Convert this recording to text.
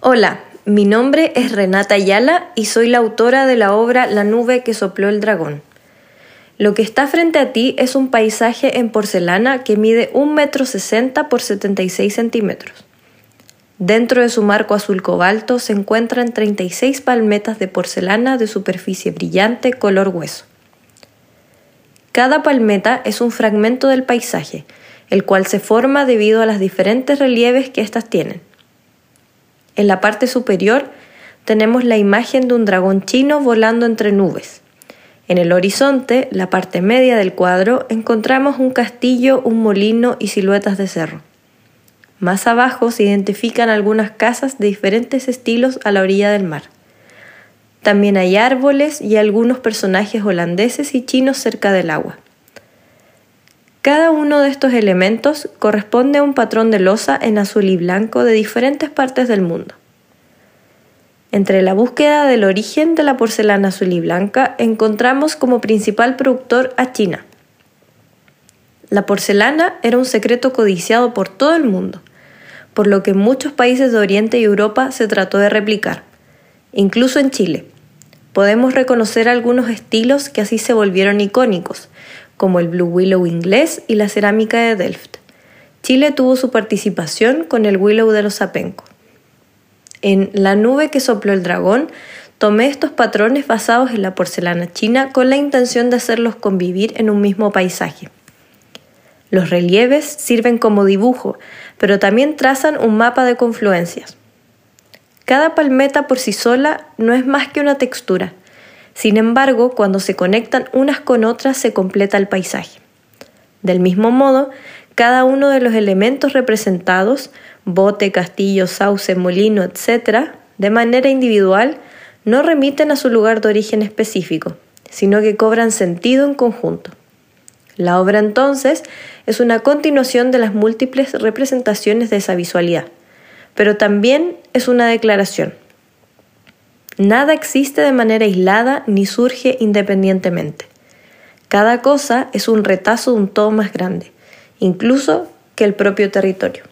Hola, mi nombre es Renata Ayala y soy la autora de la obra La nube que sopló el dragón. Lo que está frente a ti es un paisaje en porcelana que mide 1,60 metro sesenta por 76 centímetros. Dentro de su marco azul cobalto se encuentran 36 palmetas de porcelana de superficie brillante color hueso. Cada palmeta es un fragmento del paisaje, el cual se forma debido a los diferentes relieves que éstas tienen. En la parte superior tenemos la imagen de un dragón chino volando entre nubes. En el horizonte, la parte media del cuadro, encontramos un castillo, un molino y siluetas de cerro. Más abajo se identifican algunas casas de diferentes estilos a la orilla del mar. También hay árboles y algunos personajes holandeses y chinos cerca del agua. Cada uno de estos elementos corresponde a un patrón de losa en azul y blanco de diferentes partes del mundo. Entre la búsqueda del origen de la porcelana azul y blanca encontramos como principal productor a China. La porcelana era un secreto codiciado por todo el mundo, por lo que en muchos países de Oriente y Europa se trató de replicar, incluso en Chile podemos reconocer algunos estilos que así se volvieron icónicos, como el Blue Willow inglés y la cerámica de Delft. Chile tuvo su participación con el Willow de los Apenco. En La nube que sopló el dragón, tomé estos patrones basados en la porcelana china con la intención de hacerlos convivir en un mismo paisaje. Los relieves sirven como dibujo, pero también trazan un mapa de confluencias. Cada palmeta por sí sola no es más que una textura. Sin embargo, cuando se conectan unas con otras se completa el paisaje. Del mismo modo, cada uno de los elementos representados, bote, castillo, sauce, molino, etc., de manera individual, no remiten a su lugar de origen específico, sino que cobran sentido en conjunto. La obra entonces es una continuación de las múltiples representaciones de esa visualidad pero también es una declaración. Nada existe de manera aislada ni surge independientemente. Cada cosa es un retazo de un todo más grande, incluso que el propio territorio.